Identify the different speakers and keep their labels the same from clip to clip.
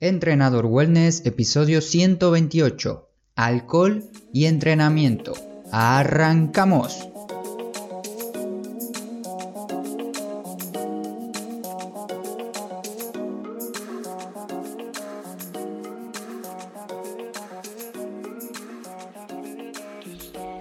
Speaker 1: Entrenador Wellness, episodio 128. Alcohol y entrenamiento. Arrancamos.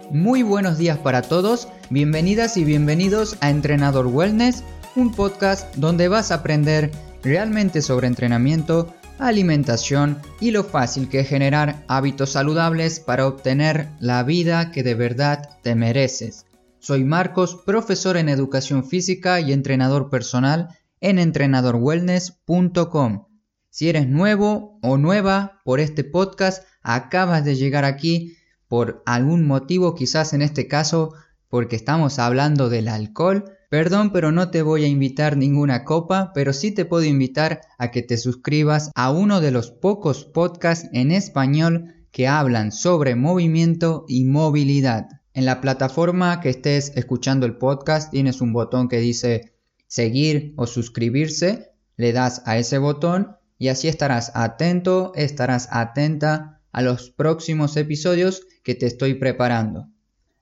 Speaker 1: Muy buenos días para todos, bienvenidas y bienvenidos a Entrenador Wellness, un podcast donde vas a aprender realmente sobre entrenamiento, alimentación y lo fácil que es generar hábitos saludables para obtener la vida que de verdad te mereces. Soy Marcos, profesor en educación física y entrenador personal en entrenadorwellness.com. Si eres nuevo o nueva por este podcast, acabas de llegar aquí por algún motivo, quizás en este caso porque estamos hablando del alcohol, Perdón, pero no te voy a invitar ninguna copa, pero sí te puedo invitar a que te suscribas a uno de los pocos podcasts en español que hablan sobre movimiento y movilidad. En la plataforma que estés escuchando el podcast tienes un botón que dice seguir o suscribirse, le das a ese botón y así estarás atento, estarás atenta a los próximos episodios que te estoy preparando.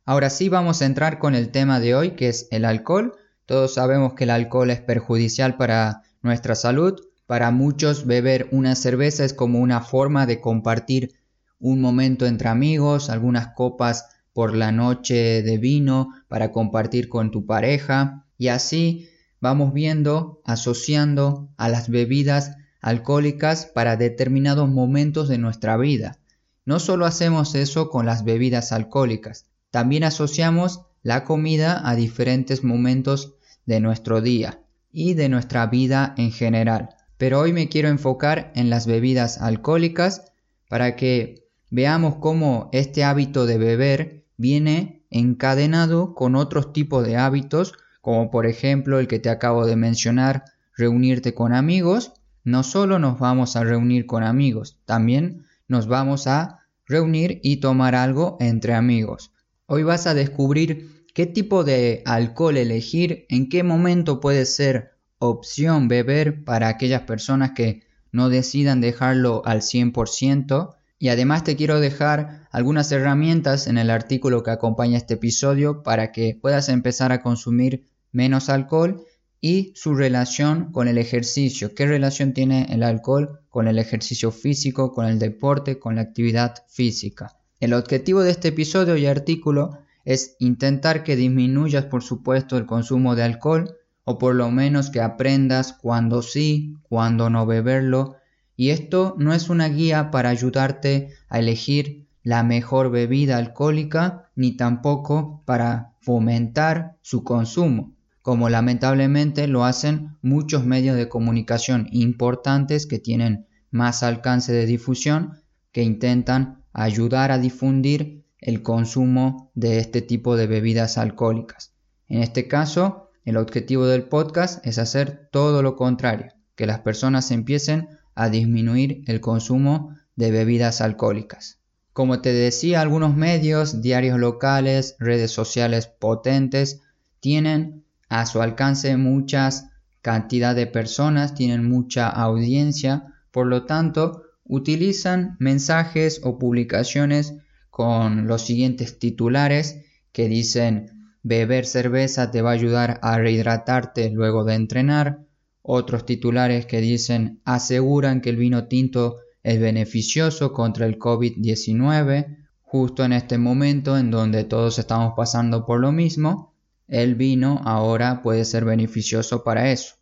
Speaker 1: Ahora sí vamos a entrar con el tema de hoy que es el alcohol. Todos sabemos que el alcohol es perjudicial para nuestra salud. Para muchos beber una cerveza es como una forma de compartir un momento entre amigos, algunas copas por la noche de vino para compartir con tu pareja y así vamos viendo, asociando a las bebidas alcohólicas para determinados momentos de nuestra vida. No solo hacemos eso con las bebidas alcohólicas, también asociamos la comida a diferentes momentos de nuestro día y de nuestra vida en general. Pero hoy me quiero enfocar en las bebidas alcohólicas para que veamos cómo este hábito de beber viene encadenado con otros tipos de hábitos, como por ejemplo el que te acabo de mencionar, reunirte con amigos. No solo nos vamos a reunir con amigos, también nos vamos a reunir y tomar algo entre amigos. Hoy vas a descubrir qué tipo de alcohol elegir, en qué momento puede ser opción beber para aquellas personas que no decidan dejarlo al 100% y además te quiero dejar algunas herramientas en el artículo que acompaña este episodio para que puedas empezar a consumir menos alcohol y su relación con el ejercicio. ¿Qué relación tiene el alcohol con el ejercicio físico, con el deporte, con la actividad física? El objetivo de este episodio y artículo es intentar que disminuyas por supuesto el consumo de alcohol o por lo menos que aprendas cuándo sí, cuándo no beberlo y esto no es una guía para ayudarte a elegir la mejor bebida alcohólica ni tampoco para fomentar su consumo, como lamentablemente lo hacen muchos medios de comunicación importantes que tienen más alcance de difusión que intentan ayudar a difundir el consumo de este tipo de bebidas alcohólicas. En este caso, el objetivo del podcast es hacer todo lo contrario, que las personas empiecen a disminuir el consumo de bebidas alcohólicas. Como te decía, algunos medios, diarios locales, redes sociales potentes, tienen a su alcance muchas cantidad de personas, tienen mucha audiencia, por lo tanto, utilizan mensajes o publicaciones con los siguientes titulares que dicen beber cerveza te va a ayudar a rehidratarte luego de entrenar, otros titulares que dicen aseguran que el vino tinto es beneficioso contra el COVID-19, justo en este momento en donde todos estamos pasando por lo mismo, el vino ahora puede ser beneficioso para eso.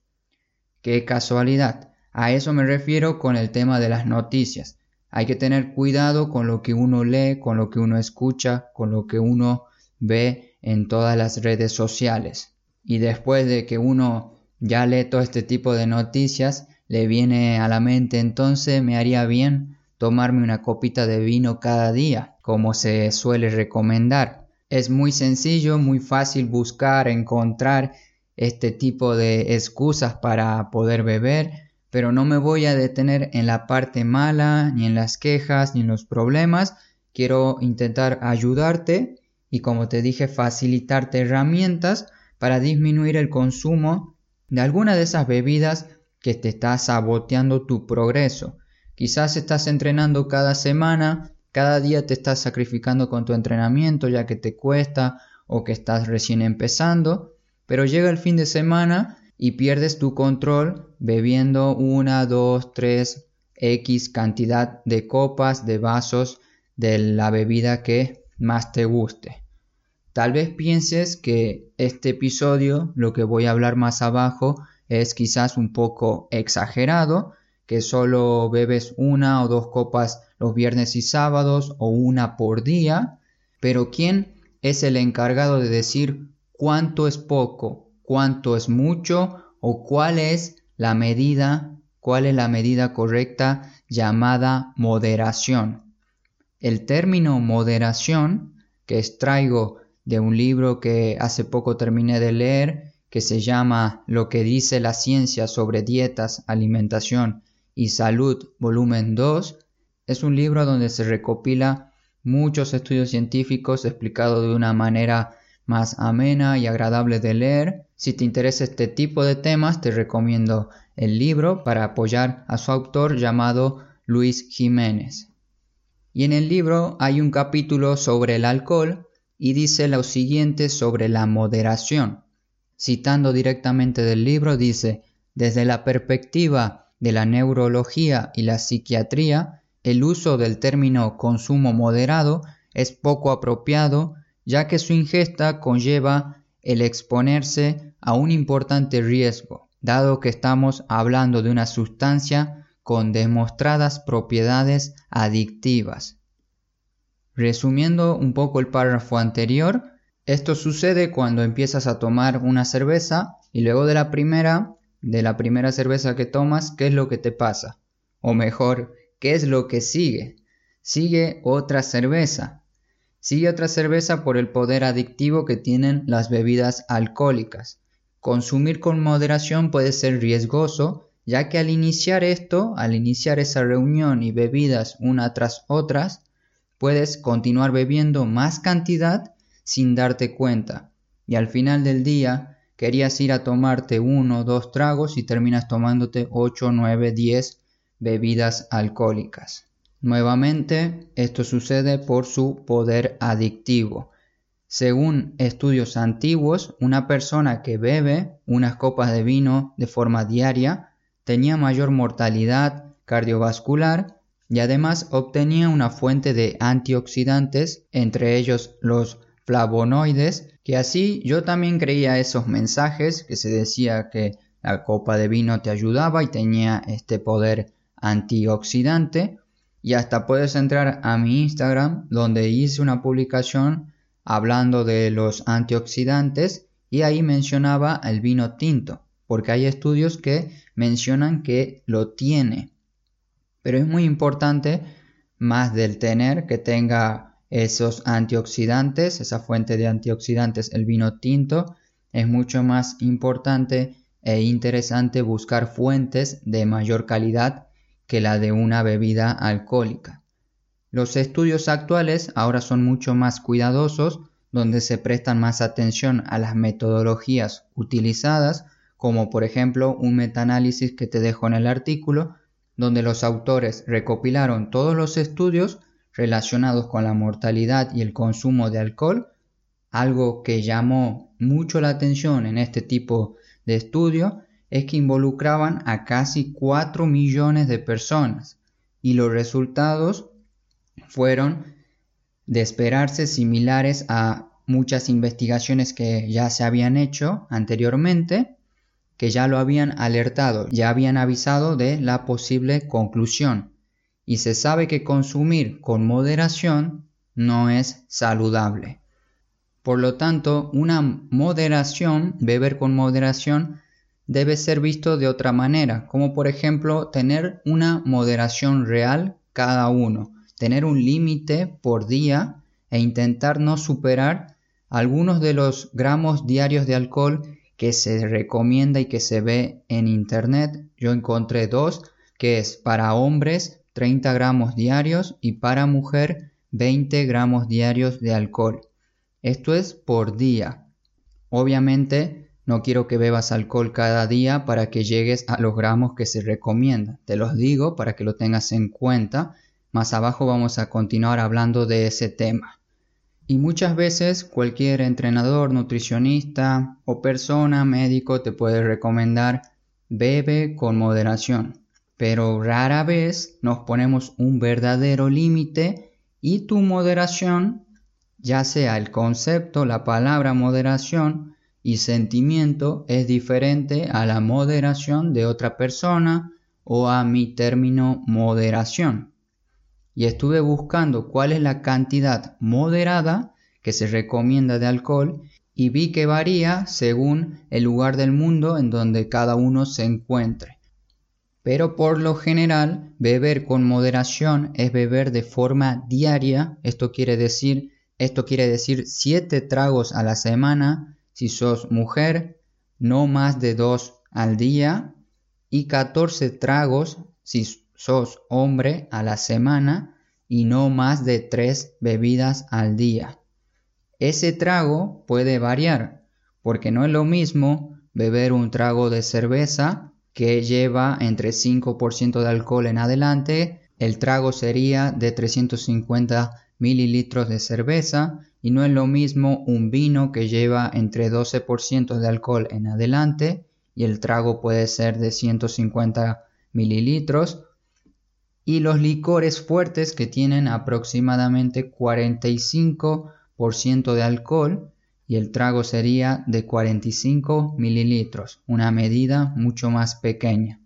Speaker 1: Qué casualidad. A eso me refiero con el tema de las noticias. Hay que tener cuidado con lo que uno lee, con lo que uno escucha, con lo que uno ve en todas las redes sociales. Y después de que uno ya lee todo este tipo de noticias, le viene a la mente entonces me haría bien tomarme una copita de vino cada día, como se suele recomendar. Es muy sencillo, muy fácil buscar, encontrar este tipo de excusas para poder beber pero no me voy a detener en la parte mala, ni en las quejas, ni en los problemas. Quiero intentar ayudarte y como te dije, facilitarte herramientas para disminuir el consumo de alguna de esas bebidas que te está saboteando tu progreso, Quizás estás entrenando cada semana, cada día te estás sacrificando con tu entrenamiento ya que te cuesta o que estás recién empezando, pero llega el fin de semana y pierdes tu control bebiendo una, dos, tres, X cantidad de copas, de vasos de la bebida que más te guste. Tal vez pienses que este episodio, lo que voy a hablar más abajo, es quizás un poco exagerado, que solo bebes una o dos copas los viernes y sábados o una por día, pero ¿quién es el encargado de decir cuánto es poco, cuánto es mucho o cuál es la medida, cuál es la medida correcta llamada moderación? El término moderación que extraigo de un libro que hace poco terminé de leer que se llama Lo que dice la ciencia sobre dietas, alimentación y Salud, volumen 2, es un libro donde se recopila muchos estudios científicos explicados de una manera más amena y agradable de leer. Si te interesa este tipo de temas, te recomiendo el libro para apoyar a su autor llamado Luis Jiménez. Y en el libro hay un capítulo sobre el alcohol y dice lo siguiente sobre la moderación. Citando directamente del libro, dice, desde la perspectiva de la neurología y la psiquiatría, el uso del término consumo moderado es poco apropiado ya que su ingesta conlleva el exponerse a un importante riesgo, dado que estamos hablando de una sustancia con demostradas propiedades adictivas. Resumiendo un poco el párrafo anterior, esto sucede cuando empiezas a tomar una cerveza y luego de la primera de la primera cerveza que tomas, ¿qué es lo que te pasa? O mejor, ¿qué es lo que sigue? Sigue otra cerveza. Sigue otra cerveza por el poder adictivo que tienen las bebidas alcohólicas. Consumir con moderación puede ser riesgoso, ya que al iniciar esto, al iniciar esa reunión y bebidas una tras otras, puedes continuar bebiendo más cantidad sin darte cuenta. Y al final del día, querías ir a tomarte uno o dos tragos y terminas tomándote 8, 9, 10 bebidas alcohólicas. Nuevamente, esto sucede por su poder adictivo. Según estudios antiguos, una persona que bebe unas copas de vino de forma diaria tenía mayor mortalidad cardiovascular y además obtenía una fuente de antioxidantes, entre ellos los flavonoides, que así yo también creía esos mensajes que se decía que la copa de vino te ayudaba y tenía este poder antioxidante. Y hasta puedes entrar a mi Instagram donde hice una publicación hablando de los antioxidantes y ahí mencionaba el vino tinto, porque hay estudios que mencionan que lo tiene. Pero es muy importante, más del tener, que tenga esos antioxidantes, esa fuente de antioxidantes, el vino tinto, es mucho más importante e interesante buscar fuentes de mayor calidad que la de una bebida alcohólica. Los estudios actuales ahora son mucho más cuidadosos, donde se prestan más atención a las metodologías utilizadas, como por ejemplo un metaanálisis que te dejo en el artículo, donde los autores recopilaron todos los estudios relacionados con la mortalidad y el consumo de alcohol, algo que llamó mucho la atención en este tipo de estudio es que involucraban a casi 4 millones de personas y los resultados fueron de esperarse similares a muchas investigaciones que ya se habían hecho anteriormente, que ya lo habían alertado, ya habían avisado de la posible conclusión y se sabe que consumir con moderación no es saludable. Por lo tanto, una moderación, beber con moderación, debe ser visto de otra manera, como por ejemplo tener una moderación real cada uno, tener un límite por día e intentar no superar algunos de los gramos diarios de alcohol que se recomienda y que se ve en internet. Yo encontré dos, que es para hombres 30 gramos diarios y para mujer 20 gramos diarios de alcohol. Esto es por día. Obviamente no quiero que bebas alcohol cada día para que llegues a los gramos que se recomienda. Te los digo para que lo tengas en cuenta. Más abajo vamos a continuar hablando de ese tema. Y muchas veces cualquier entrenador, nutricionista o persona médico te puede recomendar bebe con moderación. Pero rara vez nos ponemos un verdadero límite y tu moderación, ya sea el concepto, la palabra moderación, y sentimiento es diferente a la moderación de otra persona o a mi término moderación. Y estuve buscando cuál es la cantidad moderada que se recomienda de alcohol y vi que varía según el lugar del mundo en donde cada uno se encuentre. Pero por lo general, beber con moderación es beber de forma diaria, esto quiere decir, esto quiere decir 7 tragos a la semana si sos mujer, no más de dos al día y 14 tragos si sos hombre a la semana y no más de tres bebidas al día. Ese trago puede variar porque no es lo mismo beber un trago de cerveza que lleva entre 5% de alcohol en adelante, el trago sería de 350 mililitros de cerveza y no es lo mismo un vino que lleva entre 12% de alcohol en adelante y el trago puede ser de 150 mililitros y los licores fuertes que tienen aproximadamente 45% de alcohol y el trago sería de 45 mililitros, una medida mucho más pequeña.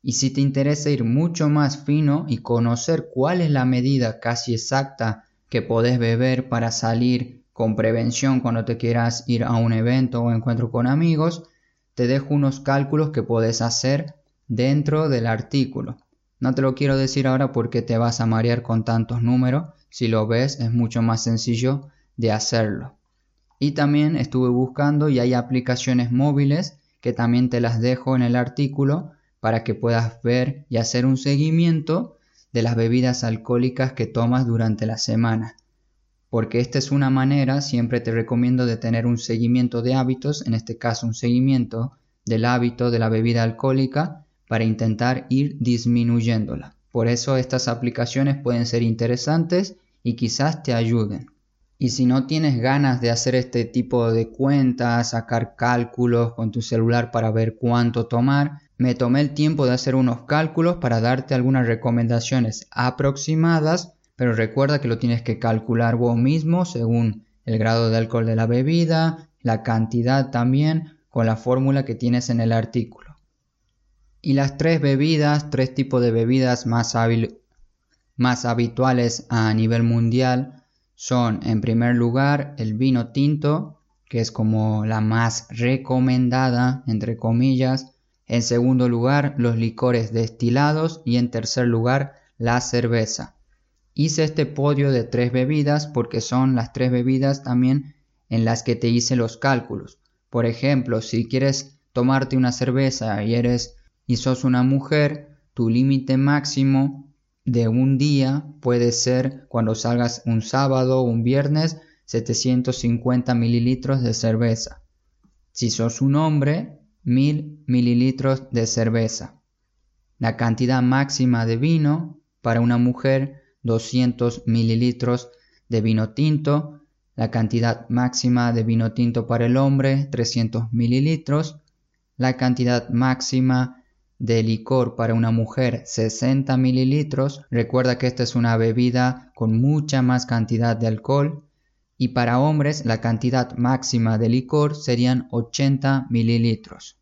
Speaker 1: Y si te interesa ir mucho más fino y conocer cuál es la medida casi exacta que podés beber para salir con prevención cuando te quieras ir a un evento o encuentro con amigos, te dejo unos cálculos que podés hacer dentro del artículo. No te lo quiero decir ahora porque te vas a marear con tantos números, si lo ves es mucho más sencillo de hacerlo. Y también estuve buscando y hay aplicaciones móviles que también te las dejo en el artículo para que puedas ver y hacer un seguimiento de las bebidas alcohólicas que tomas durante la semana. Porque esta es una manera, siempre te recomiendo de tener un seguimiento de hábitos, en este caso un seguimiento del hábito de la bebida alcohólica para intentar ir disminuyéndola. Por eso estas aplicaciones pueden ser interesantes y quizás te ayuden. Y si no tienes ganas de hacer este tipo de cuentas, sacar cálculos con tu celular para ver cuánto tomar, me tomé el tiempo de hacer unos cálculos para darte algunas recomendaciones aproximadas, pero recuerda que lo tienes que calcular vos mismo según el grado de alcohol de la bebida, la cantidad también, con la fórmula que tienes en el artículo. Y las tres bebidas, tres tipos de bebidas más, más habituales a nivel mundial son en primer lugar el vino tinto, que es como la más recomendada, entre comillas, en segundo lugar, los licores destilados y en tercer lugar, la cerveza. Hice este podio de tres bebidas porque son las tres bebidas también en las que te hice los cálculos. Por ejemplo, si quieres tomarte una cerveza y eres y sos una mujer, tu límite máximo de un día puede ser cuando salgas un sábado o un viernes 750 mililitros de cerveza. Si sos un hombre, 1000 mililitros de cerveza. La cantidad máxima de vino para una mujer 200 mililitros de vino tinto. La cantidad máxima de vino tinto para el hombre 300 mililitros. La cantidad máxima de licor para una mujer 60 mililitros. Recuerda que esta es una bebida con mucha más cantidad de alcohol. Y para hombres la cantidad máxima de licor serían 80 mililitros.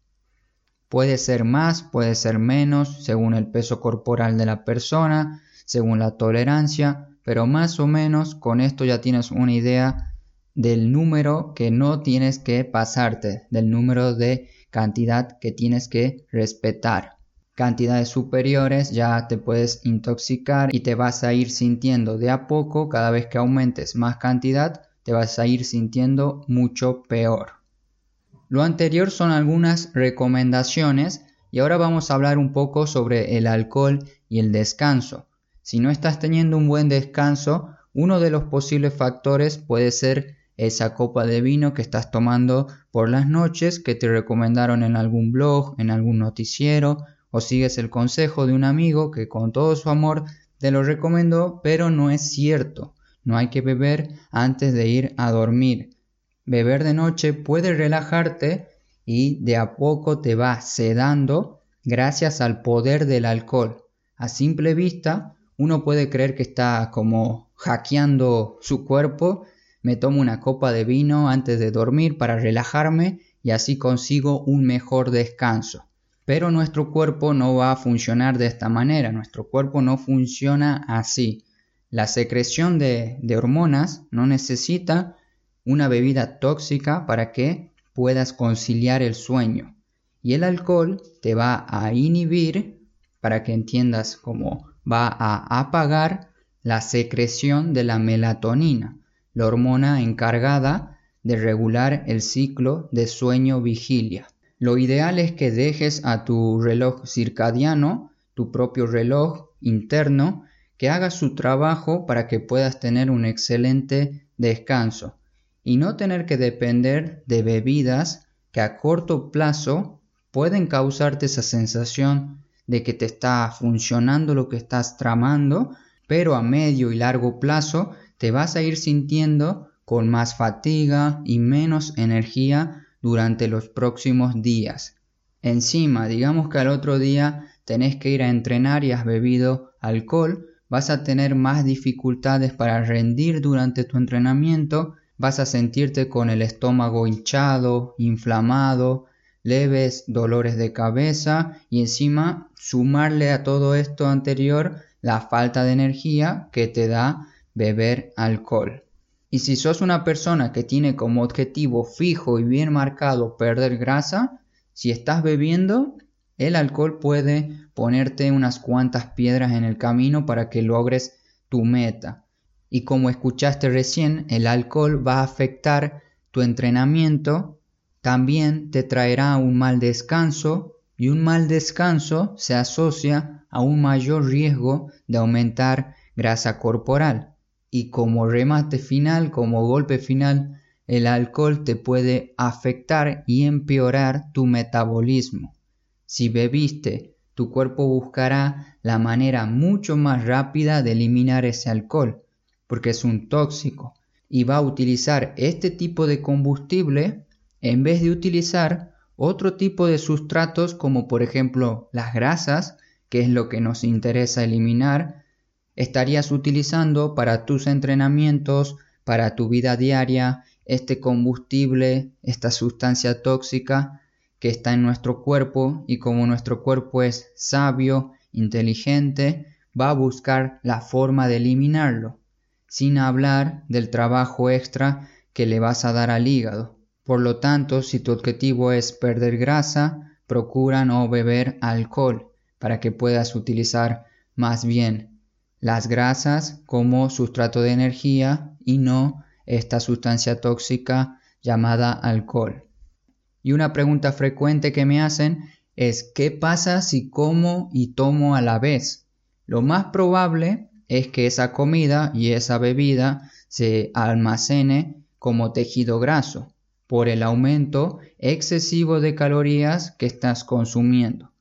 Speaker 1: Puede ser más, puede ser menos, según el peso corporal de la persona, según la tolerancia, pero más o menos con esto ya tienes una idea del número que no tienes que pasarte, del número de cantidad que tienes que respetar. Cantidades superiores ya te puedes intoxicar y te vas a ir sintiendo de a poco, cada vez que aumentes más cantidad, te vas a ir sintiendo mucho peor. Lo anterior son algunas recomendaciones y ahora vamos a hablar un poco sobre el alcohol y el descanso. Si no estás teniendo un buen descanso, uno de los posibles factores puede ser esa copa de vino que estás tomando por las noches que te recomendaron en algún blog, en algún noticiero, o sigues el consejo de un amigo que con todo su amor te lo recomendó, pero no es cierto. No hay que beber antes de ir a dormir. Beber de noche puede relajarte y de a poco te va sedando gracias al poder del alcohol. A simple vista, uno puede creer que está como hackeando su cuerpo me tomo una copa de vino antes de dormir para relajarme y así consigo un mejor descanso. Pero nuestro cuerpo no va a funcionar de esta manera, nuestro cuerpo no funciona así. La secreción de, hormonas no necesita una bebida tóxica para que puedas conciliar el sueño. Y el alcohol te va a inhibir, para que entiendas cómo va a apagar la secreción de la melatonina la hormona encargada de regular el ciclo de sueño-vigilia. Lo ideal es que dejes a tu reloj circadiano, tu propio reloj interno, que haga su trabajo para que puedas tener un excelente descanso. Y no tener que depender de bebidas que a corto plazo pueden causarte esa sensación de que te está funcionando lo que estás tramando, pero a medio y largo plazo te vas a ir sintiendo con más fatiga y menos energía durante los próximos días. Encima, digamos que al otro día tenés que ir a entrenar y has bebido alcohol, vas a tener más dificultades para rendir durante tu entrenamiento, vas a sentirte con el estómago hinchado, inflamado, leves dolores de cabeza y encima sumarle a todo esto anterior la falta de energía que te da beber alcohol. Y si sos una persona que tiene como objetivo fijo y bien marcado perder grasa, si estás bebiendo, el alcohol puede ponerte unas cuantas piedras en el camino para que logres tu meta. Y como escuchaste recién, el alcohol va a afectar tu entrenamiento, también te traerá un mal descanso y un mal descanso se asocia a un mayor riesgo de aumentar grasa corporal y como remate final, como golpe final, el alcohol te puede afectar y empeorar tu metabolismo. Si bebiste, tu cuerpo buscará la manera mucho más rápida de eliminar ese alcohol, porque es un tóxico, y va a utilizar este tipo de combustible en vez de utilizar otro tipo de sustratos como por ejemplo las grasas, que es lo que nos interesa eliminar, estarías utilizando para tus entrenamientos, para tu vida diaria, este combustible, esta sustancia tóxica que está en nuestro cuerpo y como nuestro cuerpo es sabio, inteligente, va a buscar la forma de eliminarlo, sin hablar del trabajo extra que le vas a dar al hígado. Por lo tanto, si tu objetivo es perder grasa, procura no beber alcohol para que puedas utilizar más bien las grasas como sustrato de energía y no esta sustancia tóxica llamada alcohol. Y una pregunta frecuente que me hacen es ¿qué pasa si como y tomo a la vez? Lo más probable es que esa comida y esa bebida se almacene como tejido graso por el aumento excesivo de calorías que estás consumiendo.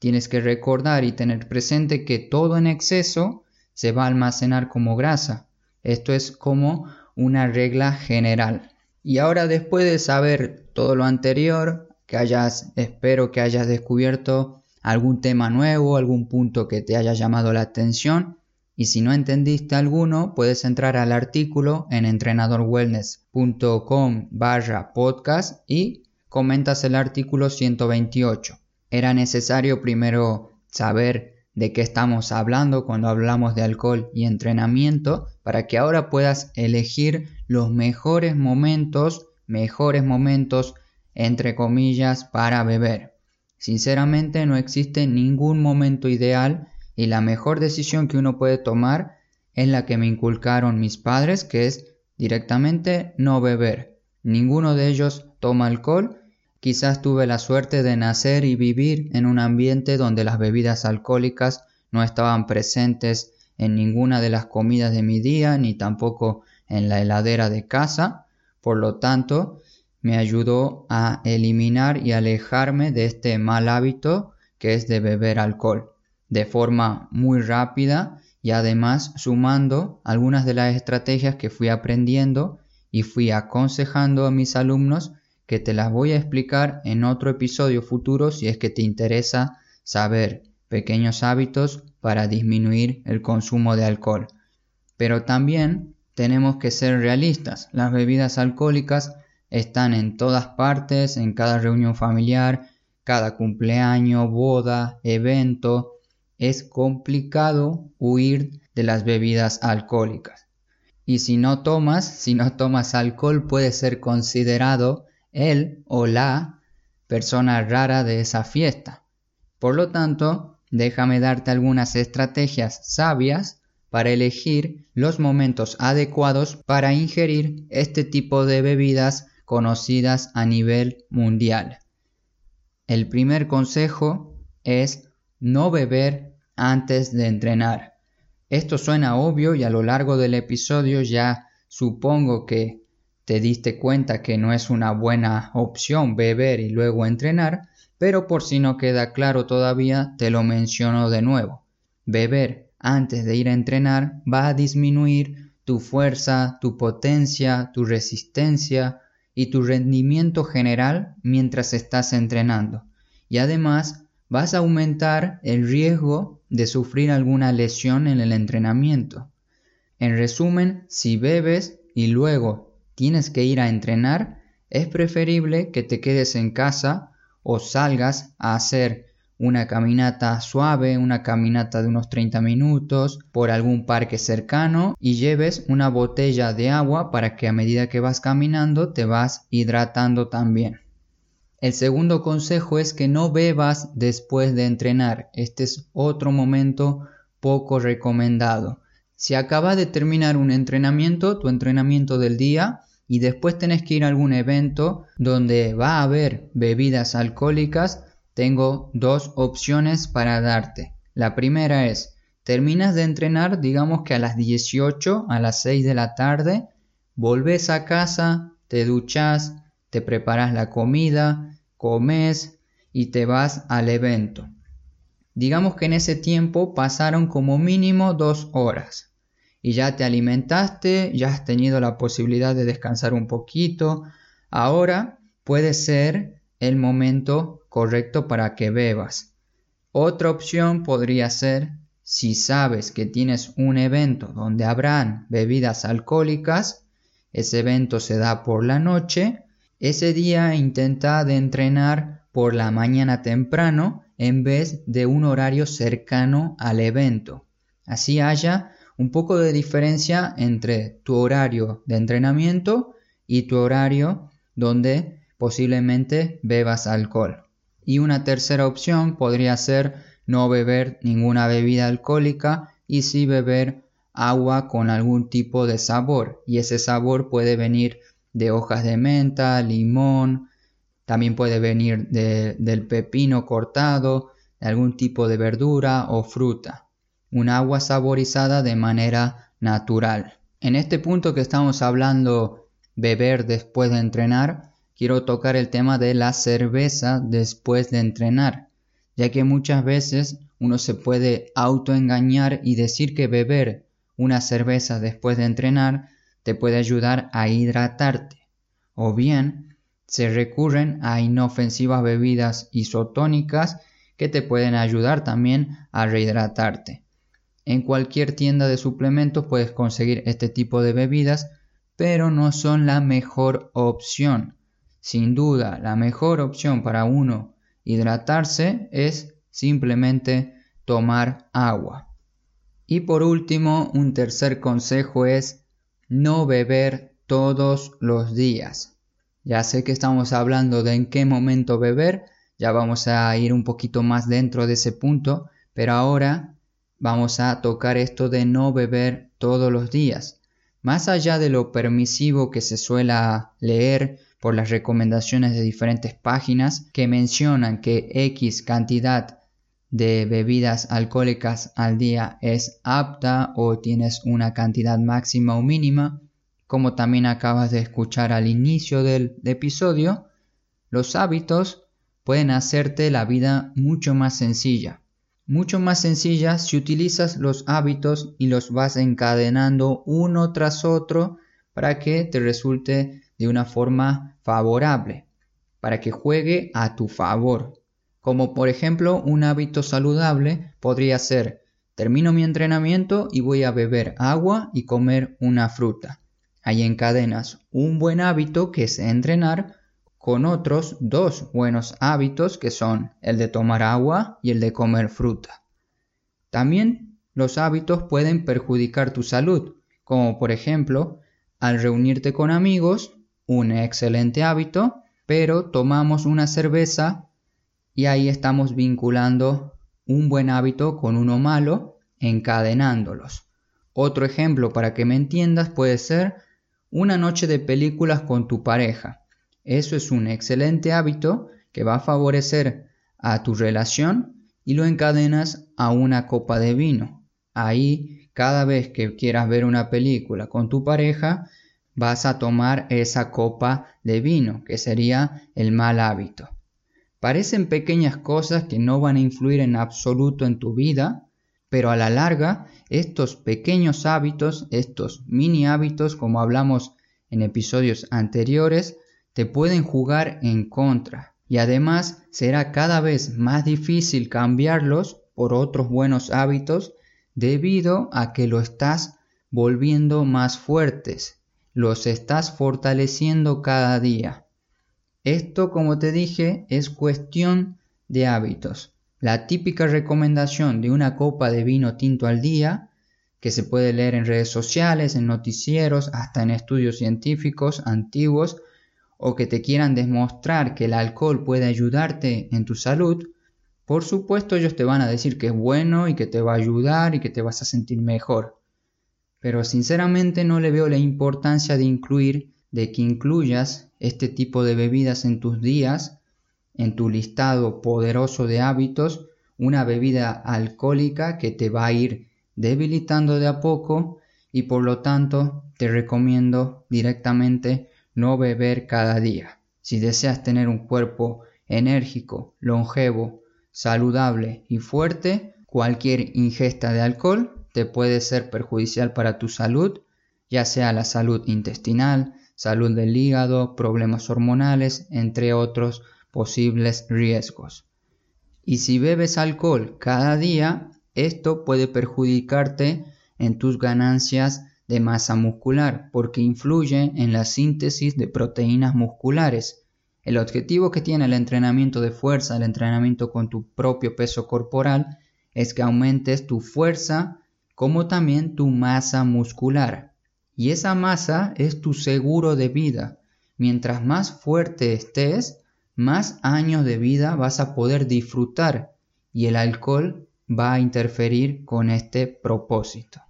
Speaker 1: Tienes que recordar y tener presente que todo en exceso se va a almacenar como grasa. Esto es como una regla general. Y ahora después de saber todo lo anterior, que hayas, espero que hayas descubierto algún tema nuevo, algún punto que te haya llamado la atención. Y si no entendiste alguno, puedes entrar al artículo en entrenadorwellness.com barra podcast y comentas el artículo 128. Era necesario primero saber de qué estamos hablando cuando hablamos de alcohol y entrenamiento para que ahora puedas elegir los mejores momentos, mejores momentos entre comillas para beber. Sinceramente no existe ningún momento ideal y la mejor decisión que uno puede tomar es la que me inculcaron mis padres, que es directamente no beber. Ninguno de ellos toma alcohol Quizás tuve la suerte de nacer y vivir en un ambiente donde las bebidas alcohólicas no estaban presentes en ninguna de las comidas de mi día ni tampoco en la heladera de casa, Por lo tanto, me ayudó a eliminar y alejarme de este mal hábito que es de beber alcohol de forma muy rápida y además sumando algunas de las estrategias que fui aprendiendo y fui aconsejando a mis alumnos que te las voy a explicar en otro episodio futuro si es que te interesa saber pequeños hábitos para disminuir el consumo de alcohol. Pero también tenemos que ser realistas. Las bebidas alcohólicas están en todas partes, en cada reunión familiar, cada cumpleaños, boda, evento. Es complicado huir de las bebidas alcohólicas. Y si no tomas, si no tomas alcohol, puede ser considerado el o la persona rara de esa fiesta. Por lo tanto, déjame darte algunas estrategias sabias para elegir los momentos adecuados para ingerir este tipo de bebidas conocidas a nivel mundial. El primer consejo es no beber antes de entrenar. Esto suena obvio y a lo largo del episodio ya supongo que te diste cuenta que no es una buena opción beber y luego entrenar, pero por si no queda claro todavía, te lo menciono de nuevo. Beber antes de ir a entrenar va a disminuir tu fuerza, tu potencia, tu resistencia y tu rendimiento general mientras estás entrenando. Y además vas a aumentar el riesgo de sufrir alguna lesión en el entrenamiento. En resumen, si bebes y luego tienes que ir a entrenar, es preferible que te quedes en casa o salgas a hacer una caminata suave, una caminata de unos 30 minutos por algún parque cercano y lleves una botella de agua para que a medida que vas caminando te vas hidratando también. El segundo consejo es que no bebas después de entrenar. Este es otro momento poco recomendado. Si acabas de terminar un entrenamiento, tu entrenamiento del día, y después tenés que ir a algún evento donde va a haber bebidas alcohólicas, tengo dos opciones para darte. La primera es, terminas de entrenar, digamos que a las 18, a las 6 de la tarde, volves a casa, te duchas, te preparas la comida, comes y te vas al evento. Digamos que en ese tiempo pasaron como mínimo dos horas y ya te alimentaste, ya has tenido la posibilidad de descansar un poquito, ahora puede ser el momento correcto para que bebas. Otra opción podría ser, si sabes que tienes un evento donde habrán bebidas alcohólicas, ese evento se da por la noche, ese día intenta de entrenar por la mañana temprano en vez de un horario cercano al evento. Así haya un poco de diferencia entre tu horario de entrenamiento y tu horario donde posiblemente bebas alcohol. Y una tercera opción podría ser no beber ninguna bebida alcohólica y sí beber agua con algún tipo de sabor. Y ese sabor puede venir de hojas de menta, limón, también puede venir del pepino cortado, de algún tipo de verdura o fruta un agua saborizada de manera natural. En este punto que estamos hablando beber después de entrenar, quiero tocar el tema de la cerveza después de entrenar, ya que muchas veces uno se puede autoengañar y decir que beber una cerveza después de entrenar te puede ayudar a hidratarte, o bien se recurren a inofensivas bebidas isotónicas que te pueden ayudar también a rehidratarte. En cualquier tienda de suplementos puedes conseguir este tipo de bebidas, pero no son la mejor opción. Sin duda, la mejor opción para uno hidratarse es simplemente tomar agua. Y por último, un tercer consejo es no beber todos los días. Ya sé que estamos hablando de en qué momento beber, ya vamos a ir un poquito más dentro de ese punto, pero ahora vamos a tocar esto de no beber todos los días. Más allá de lo permisivo que se suele leer por las recomendaciones de diferentes páginas que mencionan que X cantidad de bebidas alcohólicas al día es apta o tienes una cantidad máxima o mínima, como también acabas de escuchar al inicio del episodio, los hábitos pueden hacerte la vida mucho más sencilla. Mucho más sencilla si utilizas los hábitos y los vas encadenando uno tras otro para que te resulte de una forma favorable, para que juegue a tu favor. Como por ejemplo un hábito saludable podría ser termino mi entrenamiento y voy a beber agua y comer una fruta. Ahí encadenas un buen hábito que es entrenar con otros dos buenos hábitos que son el de tomar agua y el de comer fruta. También los hábitos pueden perjudicar tu salud, como por ejemplo al reunirte con amigos, un excelente hábito, pero tomamos una cerveza y ahí estamos vinculando un buen hábito con uno malo, encadenándolos. Otro ejemplo para que me entiendas puede ser una noche de películas con tu pareja. Eso es un excelente hábito que va a favorecer a tu relación y lo encadenas a una copa de vino. Ahí, cada vez que quieras ver una película con tu pareja, vas a tomar esa copa de vino, que sería el mal hábito. Parecen pequeñas cosas que no van a influir en absoluto en tu vida, pero a la larga estos pequeños hábitos, estos mini hábitos, como hablamos en episodios anteriores, te pueden jugar en contra y además será cada vez más difícil cambiarlos por otros buenos hábitos debido a que lo estás volviendo más fuertes, los estás fortaleciendo cada día. Esto, como te dije, es cuestión de hábitos. La típica recomendación de una copa de vino tinto al día, que se puede leer en redes sociales, en noticieros, hasta en estudios científicos antiguos, o que te quieran demostrar que el alcohol puede ayudarte en tu salud, por supuesto ellos te van a decir que es bueno y que te va a ayudar y que te vas a sentir mejor. Pero sinceramente no le veo la importancia de incluir, de que incluyas este tipo de bebidas en tus días, en tu listado poderoso de hábitos, una bebida alcohólica que te va a ir debilitando de a poco y por lo tanto te recomiendo directamente no beber cada día. Si deseas tener un cuerpo enérgico, longevo, saludable y fuerte, cualquier ingesta de alcohol te puede ser perjudicial para tu salud, ya sea la salud intestinal, salud del hígado, problemas hormonales, entre otros posibles riesgos. Y si bebes alcohol cada día, esto puede perjudicarte en tus ganancias de masa muscular porque influye en la síntesis de proteínas musculares. El objetivo que tiene el entrenamiento de fuerza, el entrenamiento con tu propio peso corporal, es que aumentes tu fuerza como también tu masa muscular. Y esa masa es tu seguro de vida. Mientras más fuerte estés, más años de vida vas a poder disfrutar y el alcohol va a interferir con este propósito.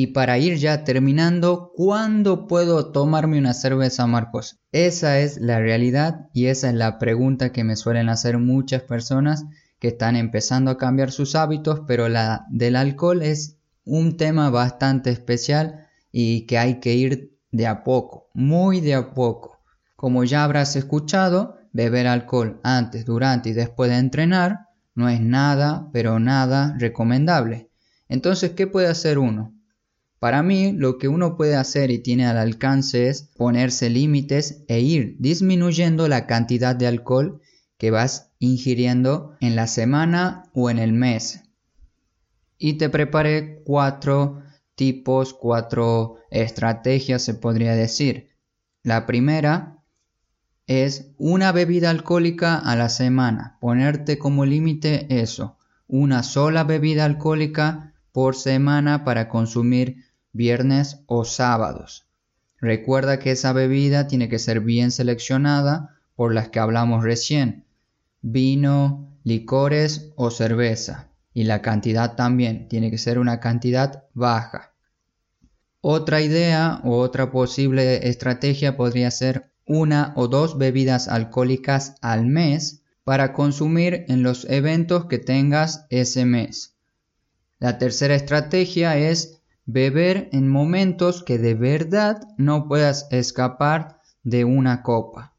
Speaker 1: Y para ir ya terminando, ¿cuándo puedo tomarme una cerveza, Marcos? Esa es la realidad y esa es la pregunta que me suelen hacer muchas personas que están empezando a cambiar sus hábitos, pero la del alcohol es un tema bastante especial y que hay que ir de a poco, muy de a poco. Como ya habrás escuchado, beber alcohol antes, durante y después de entrenar no es nada, pero nada recomendable. Entonces, ¿qué puede hacer uno? Para mí, lo que uno puede hacer y tiene al alcance es ponerse límites e ir disminuyendo la cantidad de alcohol que vas ingiriendo en la semana o en el mes y te preparé cuatro tipos, cuatro estrategias se podría decir. La primera es una bebida alcohólica a la semana, ponerte como límite eso, una sola bebida alcohólica por semana para consumir viernes o sábados. Recuerda que esa bebida tiene que ser bien seleccionada por las que hablamos recién, vino, licores o cerveza y la cantidad también tiene que ser una cantidad baja. Otra idea o otra posible estrategia podría ser una o dos bebidas alcohólicas al mes para consumir en los eventos que tengas ese mes. La tercera estrategia es beber en momentos que de verdad no puedas escapar de una copa,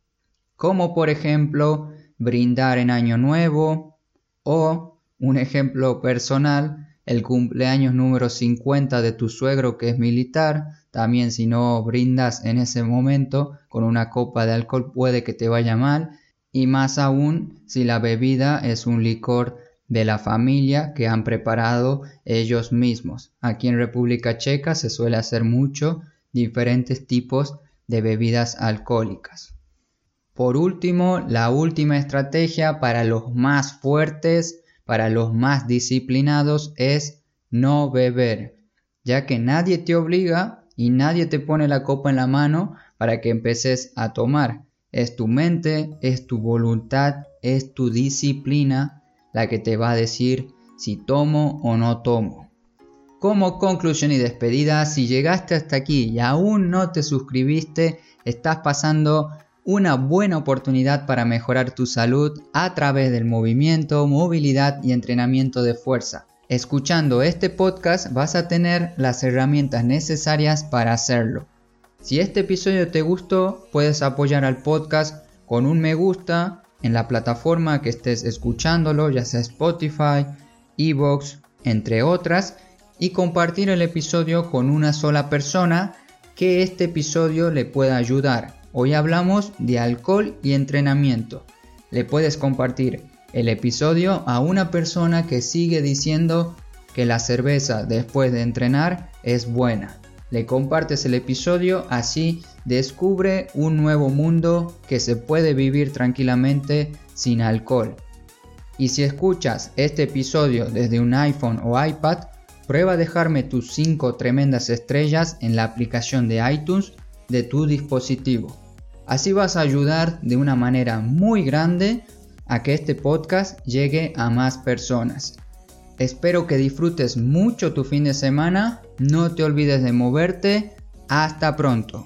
Speaker 1: como por ejemplo brindar en Año Nuevo o, un ejemplo personal, el cumpleaños número 50 de tu suegro que es militar, también si no brindas en ese momento con una copa de alcohol puede que te vaya mal y más aún si la bebida es un licor de la familia que han preparado ellos mismos. Aquí en República Checa se suele hacer mucho diferentes tipos de bebidas alcohólicas. Por último, la última estrategia para los más fuertes, para los más disciplinados, es no beber, ya que nadie te obliga y nadie te pone la copa en la mano para que empeces a tomar. Es tu mente, es tu voluntad, es tu disciplina la que te va a decir si tomo o no tomo. Como conclusión y despedida, si llegaste hasta aquí y aún no te suscribiste, estás pasando una buena oportunidad para mejorar tu salud a través del movimiento, movilidad y entrenamiento de fuerza. Escuchando este podcast vas a tener las herramientas necesarias para hacerlo. Si este episodio te gustó, puedes apoyar al podcast con un me gusta en la plataforma que estés escuchándolo, ya sea Spotify, Evox, entre otras, y compartir el episodio con una sola persona que este episodio le pueda ayudar. Hoy hablamos de alcohol y entrenamiento. Le puedes compartir el episodio a una persona que sigue diciendo que la cerveza después de entrenar es buena. Le compartes el episodio así descubre un nuevo mundo que se puede vivir tranquilamente sin alcohol. Y si escuchas este episodio desde un iPhone o iPad, prueba a dejarme tus 5 tremendas estrellas en la aplicación de iTunes de tu dispositivo. Así vas a ayudar de una manera muy grande a que este podcast llegue a más personas. Espero que disfrutes mucho tu fin de semana, no te olvides de moverte, hasta pronto.